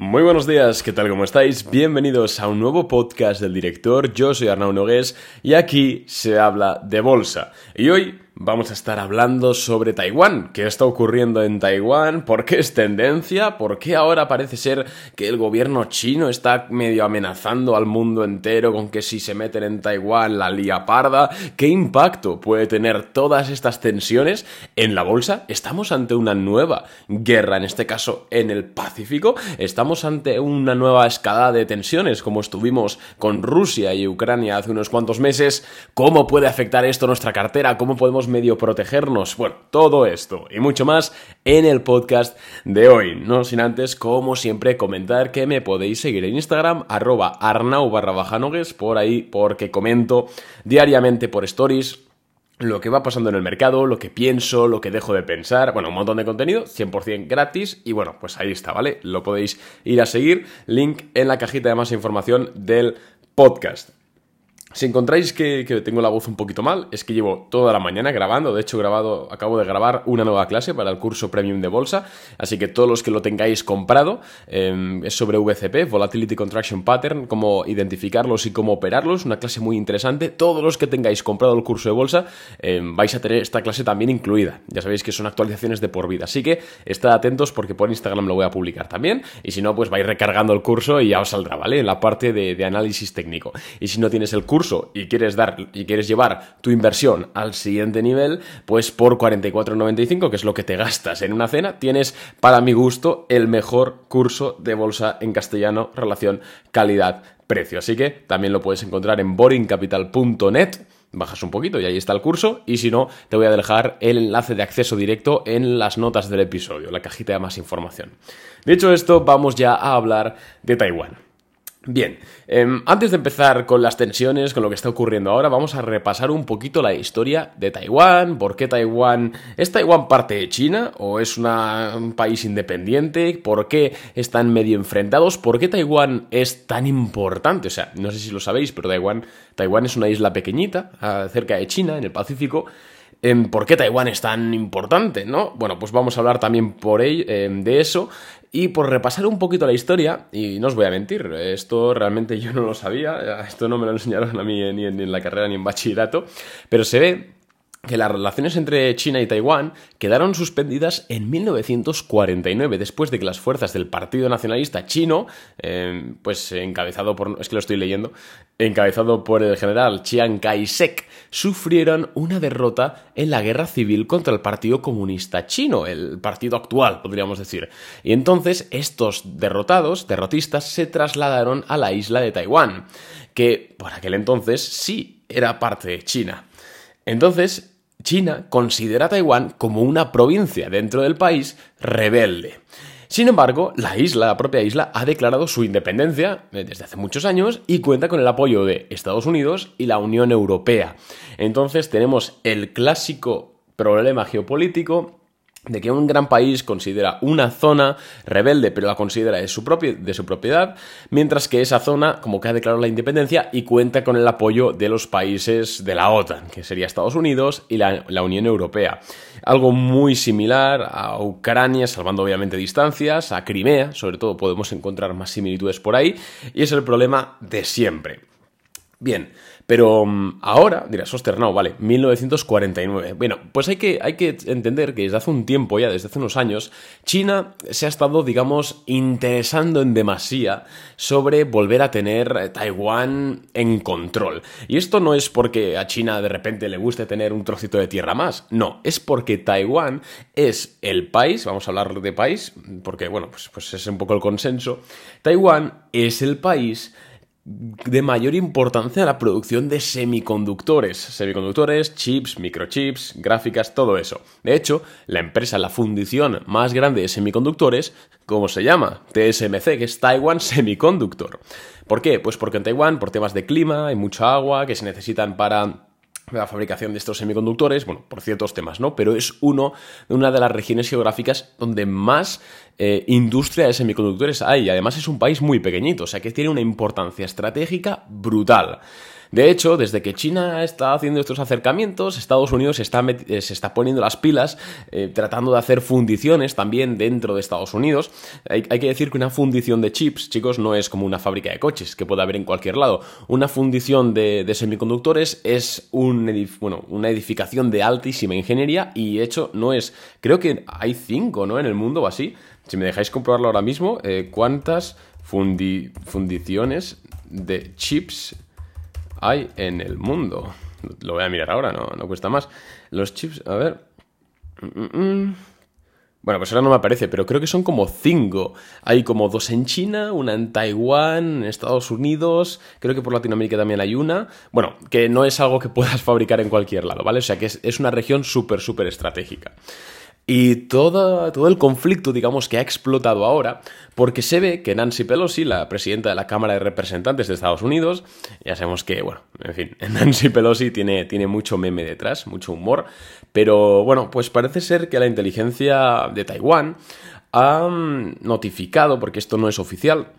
Muy buenos días, ¿qué tal? ¿Cómo estáis? Bienvenidos a un nuevo podcast del director. Yo soy Arnau Nogués y aquí se habla de bolsa. Y hoy vamos a estar hablando sobre Taiwán. ¿Qué está ocurriendo en Taiwán? ¿Por qué es tendencia? ¿Por qué ahora parece ser que el gobierno chino está medio amenazando al mundo entero con que si se meten en Taiwán la lía parda? ¿Qué impacto puede tener todas estas tensiones en la bolsa? ¿Estamos ante una nueva guerra, en este caso en el Pacífico? ¿Estamos ante una nueva escalada de tensiones como estuvimos con Rusia y Ucrania hace unos cuantos meses? ¿Cómo puede afectar esto nuestra cartera? ¿Cómo podemos medio protegernos. Bueno, todo esto y mucho más en el podcast de hoy. No sin antes, como siempre, comentar que me podéis seguir en Instagram, arroba arnau barra bajanogues, por ahí, porque comento diariamente por stories lo que va pasando en el mercado, lo que pienso, lo que dejo de pensar, bueno, un montón de contenido, 100% gratis y bueno, pues ahí está, ¿vale? Lo podéis ir a seguir, link en la cajita de más información del podcast. Si encontráis que, tengo la voz un poquito mal, es que llevo toda la mañana grabando. De hecho, grabado, acabo de grabar una nueva clase para el curso Premium de Bolsa. Así que todos los que lo tengáis comprado em, es sobre VCP, Volatility Contraction Pattern, cómo identificarlos y cómo operarlos. Una clase muy interesante. Todos los que tengáis comprado el curso de bolsa em, vais a tener esta clase también incluida. Ya sabéis que son actualizaciones de por vida. Así que estad atentos porque por Instagram lo voy a publicar también. Y si no, pues vais recargando el curso y ya os saldrá, ¿vale? En la parte de, de análisis técnico. Y si no tienes el curso, y quieres dar y quieres llevar tu inversión al siguiente nivel, pues por 44.95, que es lo que te gastas en una cena, tienes para mi gusto el mejor curso de bolsa en castellano relación calidad precio. Así que también lo puedes encontrar en boringcapital.net bajas un poquito y ahí está el curso y si no te voy a dejar el enlace de acceso directo en las notas del episodio, la cajita de más información. Dicho esto, vamos ya a hablar de Taiwán. Bien, em, antes de empezar con las tensiones, con lo que está ocurriendo ahora, vamos a repasar un poquito la historia de Taiwán, por qué Taiwán... ¿Es Taiwán parte de China o es un país independiente? ¿Por qué están medio enfrentados? ¿Por qué Taiwán es tan importante? O sea, no sé si lo sabéis, pero Taiwán, Taiwán es una isla pequeñita, ah, cerca de China, en el Pacífico, em, ¿Por qué Taiwán es tan importante? ¿no? Bueno, pues vamos a hablar también por ello, em, de eso. Y por repasar un poquito la historia, y no os voy a mentir, esto realmente yo no lo sabía, esto no me lo enseñaron a mí ni en, la carrera ni en bachillerato, pero se ve que las relaciones entre China y Taiwán quedaron suspendidas en 1949, después de que las fuerzas del Partido Nacionalista Chino, eh, pues encabezado por, es que lo estoy leyendo, encabezado por el general Chiang Kai-shek, sufrieron una derrota en la guerra civil contra el Partido Comunista Chino, el partido actual, podríamos decir. Y entonces estos derrotados, derrotistas, se trasladaron a la isla de Taiwán, que por aquel entonces sí era parte de China. Entonces, China considera a Taiwán como una provincia dentro del país rebelde. Sin embargo, la isla, la propia isla, ha declarado su independencia eh, desde hace muchos años y cuenta con el apoyo de Estados Unidos y la Unión Europea. Entonces tenemos el clásico problema geopolítico de que un gran país considera una zona rebelde, pero la considera de su, de su, propiedad, mientras que esa zona como que ha declarado la independencia y cuenta con el apoyo de los países de la OTAN, que sería Estados Unidos y la, la Unión Europea. Algo muy similar a Ucrania, salvando obviamente distancias, a Crimea, sobre todo podemos encontrar más similitudes por ahí, y es el problema de siempre. Bien, pero mm, ahora dirás, no, vale, 1949. Bueno, pues hay que, hay que entender que desde hace un tiempo ya, desde hace unos años, China se ha estado, digamos, interesando en demasía sobre volver a tener Taiwán en control. Y esto no es porque a China de repente le guste tener un trocito de tierra más, no, es porque Taiwán es el país, vamos a hablar de país, porque bueno, pues, pues es un poco el consenso, Taiwán es el país de mayor importancia en la producción de semiconductores. Semiconductores, chips, microchips, gráficas, todo eso. De hecho, la empresa, la fundición más grande de semiconductores, ¿cómo se llama? TSMC, que es Taiwan Semiconductor. ¿Por qué? Pues porque en Taiwán, por temas de clima, hay mucha agua que se necesitan para la fabricación de estos semiconductores, bueno, por ciertos temas, ¿no? Pero es uno, una de las regiones geográficas donde más eh, industria de semiconductores hay. Además es un país muy pequeñito, o sea que tiene una importancia estratégica brutal. De hecho, desde que China está haciendo estos acercamientos, Estados Unidos se está, eh, poniendo las pilas eh, tratando de hacer fundiciones también dentro de Estados Unidos. Hay, que decir que una fundición de chips, chicos, no es como una fábrica de coches que puede haber en cualquier lado. Una fundición de, semiconductores es bueno, una edificación de altísima ingeniería y de hecho no es, creo que hay cinco, ¿no? En el mundo o así. Si me dejáis comprobarlo ahora mismo, eh, ¿cuántas fundiciones de chips hay en el mundo? Lo voy a mirar ahora, no, no cuesta más. Los chips, a ver. Mm, mm, mm. Bueno, pues ahora no me aparece, pero creo que son como cinco. Hay como dos en China, una en Taiwán, en Estados Unidos, creo que por Latinoamérica también hay una. Bueno, que no es algo que puedas fabricar en cualquier lado, ¿vale? O sea que es, es una región súper, súper estratégica. Y todo, todo el conflicto, digamos, que ha explotado ahora, porque se ve que Nancy Pelosi, la presidenta de la Cámara de Representantes de Estados Unidos, ya sabemos que, bueno, en fin, Nancy Pelosi tiene, tiene mucho meme detrás, mucho humor, pero bueno, pues parece ser que la inteligencia de Taiwán ha notificado, porque esto no es oficial,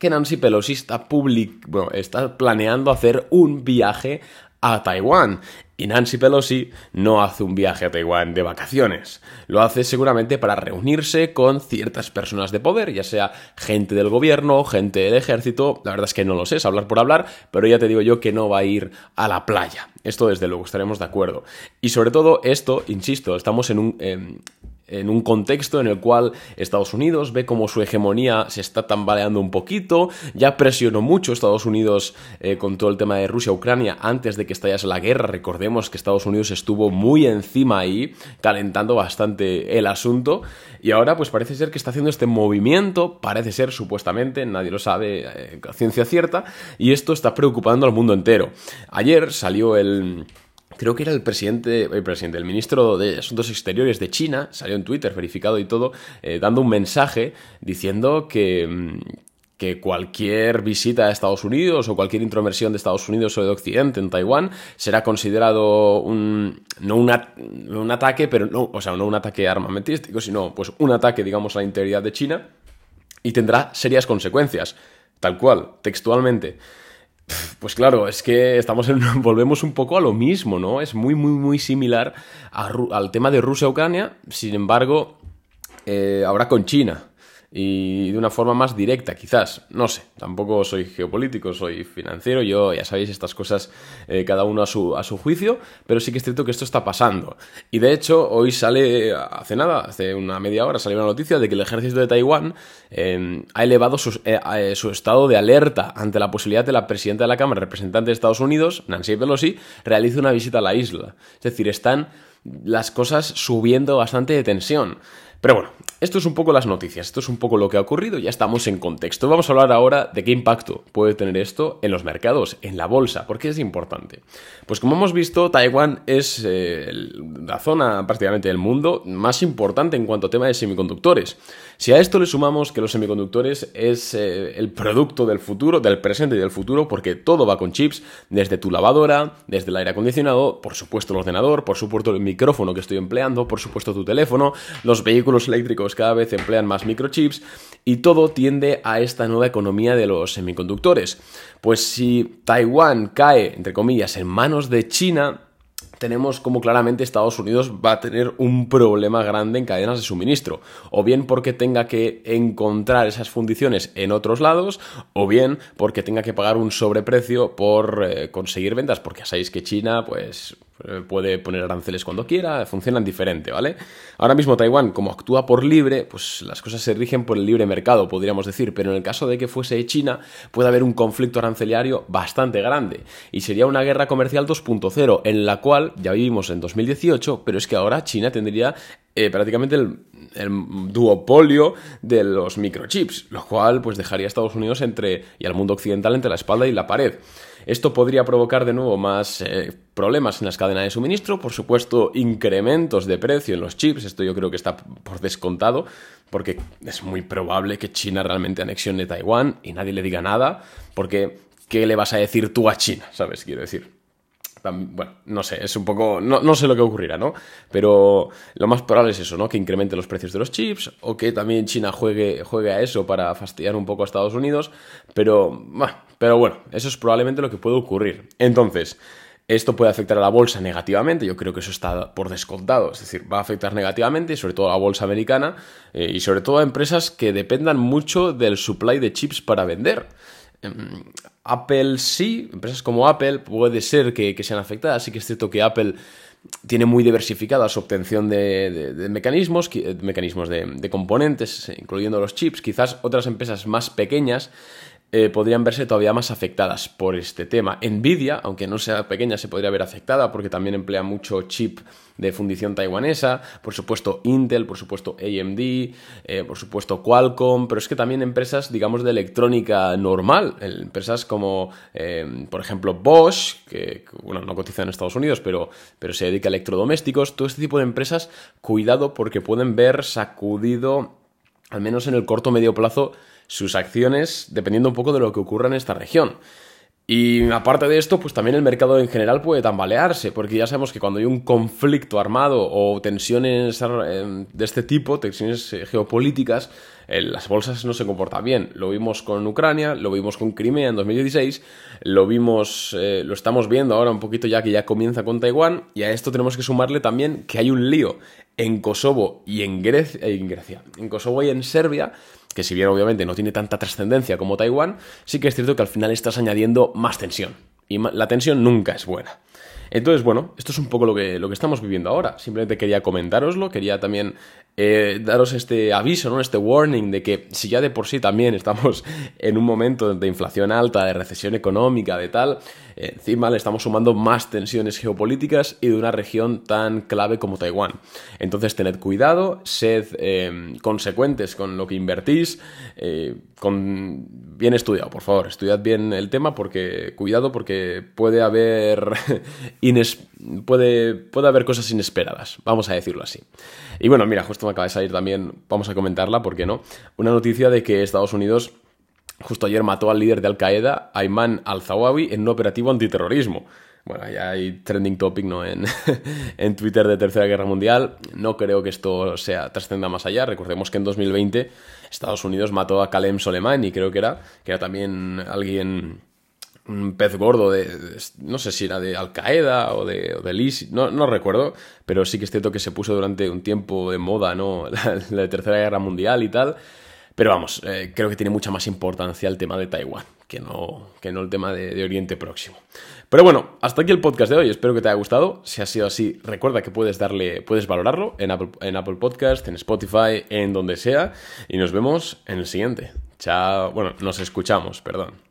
que Nancy Pelosi está, bueno, está planeando hacer un viaje a Taiwán. Y Nancy Pelosi no hace un viaje a Taiwán de vacaciones. Lo hace seguramente para reunirse con ciertas personas de poder, ya sea gente del gobierno, gente del ejército. La verdad es que no lo sé, es hablar por hablar, pero ya te digo yo que no va a ir a la playa. Esto desde luego estaremos de acuerdo. Y sobre todo esto, insisto, estamos en un... Em, en un contexto en el cual Estados Unidos ve como su hegemonía se está tambaleando un poquito, ya presionó mucho Estados Unidos eh, con todo el tema de Rusia-Ucrania antes de que estallase la guerra, recordemos que Estados Unidos estuvo muy encima ahí, calentando bastante el asunto, y ahora pues parece ser que está haciendo este movimiento, parece ser supuestamente, nadie lo sabe, eh, ciencia cierta, y esto está preocupando al mundo entero. Ayer salió el creo que era el presidente, el presidente, el ministro de Asuntos Exteriores de China, salió en Twitter, verificado y todo, eh, dando un mensaje diciendo que, mm, que cualquier visita a Estados Unidos o cualquier intromersión de Estados Unidos o de Occidente en Taiwán será considerado un, no un ataque, pero no, o sea, no un ataque armamentístico, sino pues un ataque, digamos, a la integridad de China y tendrá serias consecuencias, tal cual, textualmente. Pues claro, es que estamos en, volvemos un poco a lo mismo, ¿no? Es muy, muy, muy similar al tema de Rusia-Ucrania, sin embargo, eh, ahora con China y de una forma más directa, quizás. No sé, tampoco soy geopolítico, soy financiero, yo ya sabéis estas cosas eh, cada uno a su, a su juicio, pero sí que es cierto que esto está pasando. Y de hecho, hoy sale, hace nada, hace una media hora, salió una noticia de que el ejército de Taiwán em, ha elevado su, eh, eh, su, estado de alerta ante la posibilidad de la presidenta de la Cámara, representante de Estados Unidos, Nancy Pelosi, realice una visita a la isla. Es decir, están las cosas subiendo bastante de tensión. Pero bueno, esto es un poco las noticias, esto es un poco lo que ha ocurrido, ya estamos en contexto. Vamos a hablar ahora de qué impacto puede tener esto en los mercados, en la bolsa, porque es importante. Pues como hemos visto, Taiwán es eh, la zona prácticamente del mundo más importante en cuanto a tema de semiconductores. Si a esto le sumamos que los semiconductores es eh, el producto del futuro, del presente y del futuro, porque todo va con chips, desde tu lavadora, desde el aire acondicionado, por supuesto el ordenador, por supuesto el micrófono que estoy empleando, por supuesto tu teléfono, los vehículos eléctricos cada vez emplean más microchips y todo tiende a esta nueva economía de los semiconductores. Pues si Taiwán cae, entre comillas, en manos de China, tenemos como claramente Estados Unidos va a tener un problema grande en cadenas de suministro, o bien porque tenga que encontrar esas fundiciones en otros lados, o bien porque tenga que pagar un sobreprecio por eh, conseguir ventas, porque ya sabéis que China, pues puede poner aranceles cuando quiera, funcionan diferente, ¿vale? Ahora mismo Taiwán, como actúa por libre, pues las cosas se rigen por el libre mercado, podríamos decir, pero en el caso de que fuese China, puede haber un conflicto arancelario bastante grande, y sería una guerra comercial 2.0, en la cual ya vivimos en 2018, pero es que ahora China tendría eh, prácticamente el, duopolio de los microchips, lo cual pues dejaría a Estados Unidos entre y al mundo occidental entre la espalda y la pared. Esto podría provocar de nuevo más eh, problemas en las cadenas de suministro, por supuesto incrementos de precio en los chips, esto yo creo que está por descontado, porque es muy probable que China realmente anexione Taiwán y nadie le diga nada, porque ¿qué le vas a decir tú a China? ¿Sabes? Quiero decir. Bueno, no sé, es un poco, no, no, sé lo que ocurrirá, ¿no? Pero lo más probable es eso, ¿no? Que incremente los precios de los chips o que también China juegue, juegue a eso para fastidiar un poco a Estados Unidos, pero, pero bueno, eso es probablemente lo que puede ocurrir. Entonces, esto puede afectar a la bolsa negativamente, yo creo que eso está por descontado, es decir, va a afectar negativamente, sobre todo a la bolsa americana eh, y sobre todo a empresas que dependan mucho del supply de chips para vender. Em, Apple sí, empresas como Apple puede ser que, sean afectadas, sí que es cierto que Apple tiene muy diversificada su obtención de, mecanismos, mecanismos de, componentes, incluyendo los chips. Quizás otras empresas más pequeñas eh, podrían verse todavía más afectadas por este tema. Nvidia, aunque no sea pequeña, se podría ver afectada porque también emplea mucho chip de fundición taiwanesa, por supuesto Intel, por supuesto AMD, eh, por supuesto Qualcomm, pero es que también empresas, digamos, de electrónica normal, empresas como, eh, por ejemplo, Bosch, que, bueno, no cotiza en Estados Unidos, pero, pero se dedica a electrodomésticos, todo este tipo de empresas, cuidado porque pueden ver sacudido, al menos en el corto medio plazo, sus acciones dependiendo un poco de lo que ocurra en esta región. Y aparte de esto, pues también el mercado en general puede tambalearse, porque ya sabemos que cuando hay un conflicto armado o tensiones eh, de este tipo, tensiones eh, geopolíticas, eh, las bolsas no se comportan bien. Lo vimos con Ucrania, lo vimos con Crimea en 2016, lo vimos, lo estamos viendo ahora un poquito ya que ya comienza con Taiwán, y a esto tenemos que sumarle también que hay un lío en Kosovo y en Grecia, en, Grecia, en Kosovo y en Serbia, que si bien obviamente no tiene tanta trascendencia como Taiwán, sí que es cierto que al final estás añadiendo más tensión. Y la tensión nunca es buena. Entonces, bueno, esto es un poco lo que, lo que estamos viviendo ahora. Simplemente quería comentároslo, quería también eh, daros este aviso, ¿no? Este warning de que si ya de por sí también estamos en un momento de inflación alta, de recesión económica, de tal, encima le estamos sumando más tensiones geopolíticas y de una región tan clave como Taiwán. Entonces, tened cuidado, sed eh, consecuentes con lo que invertís, eh, con bien estudiado, por favor, estudiad bien el tema porque cuidado porque puede haber puede, puede haber cosas inesperadas, vamos a decirlo así. Y bueno, mira, justo me acaba de salir también, vamos a comentarla, ¿por qué no? Una noticia de que Estados Unidos justo ayer mató al líder de Al Qaeda, Ayman al-Zawawi, en un operativo antiterrorismo. Bueno, ya hay trending topic ¿no? en, en Twitter de Tercera Guerra Mundial. No creo que esto sea trascenda más allá. Recordemos que en 2020 Estados Unidos mató a Kalem Soleimani, creo que era, que era también alguien un pez gordo de, no sé si era de Al Qaeda o de, o no, no, recuerdo, pero sí que es cierto que se puso durante un tiempo de moda, ¿no? La, Tercera Guerra Mundial y tal. Pero vamos, eh, creo que tiene mucha más importancia el tema de Taiwán que no, que no el tema de, Oriente Próximo. Pero bueno, hasta aquí el podcast de hoy. Espero que te haya gustado. Si ha sido así, recuerda que puedes darle, puedes valorarlo en Apple, en Apple Podcast, en Spotify, en donde sea. Y nos vemos en el siguiente. Chao. Bueno, nos escuchamos, perdón.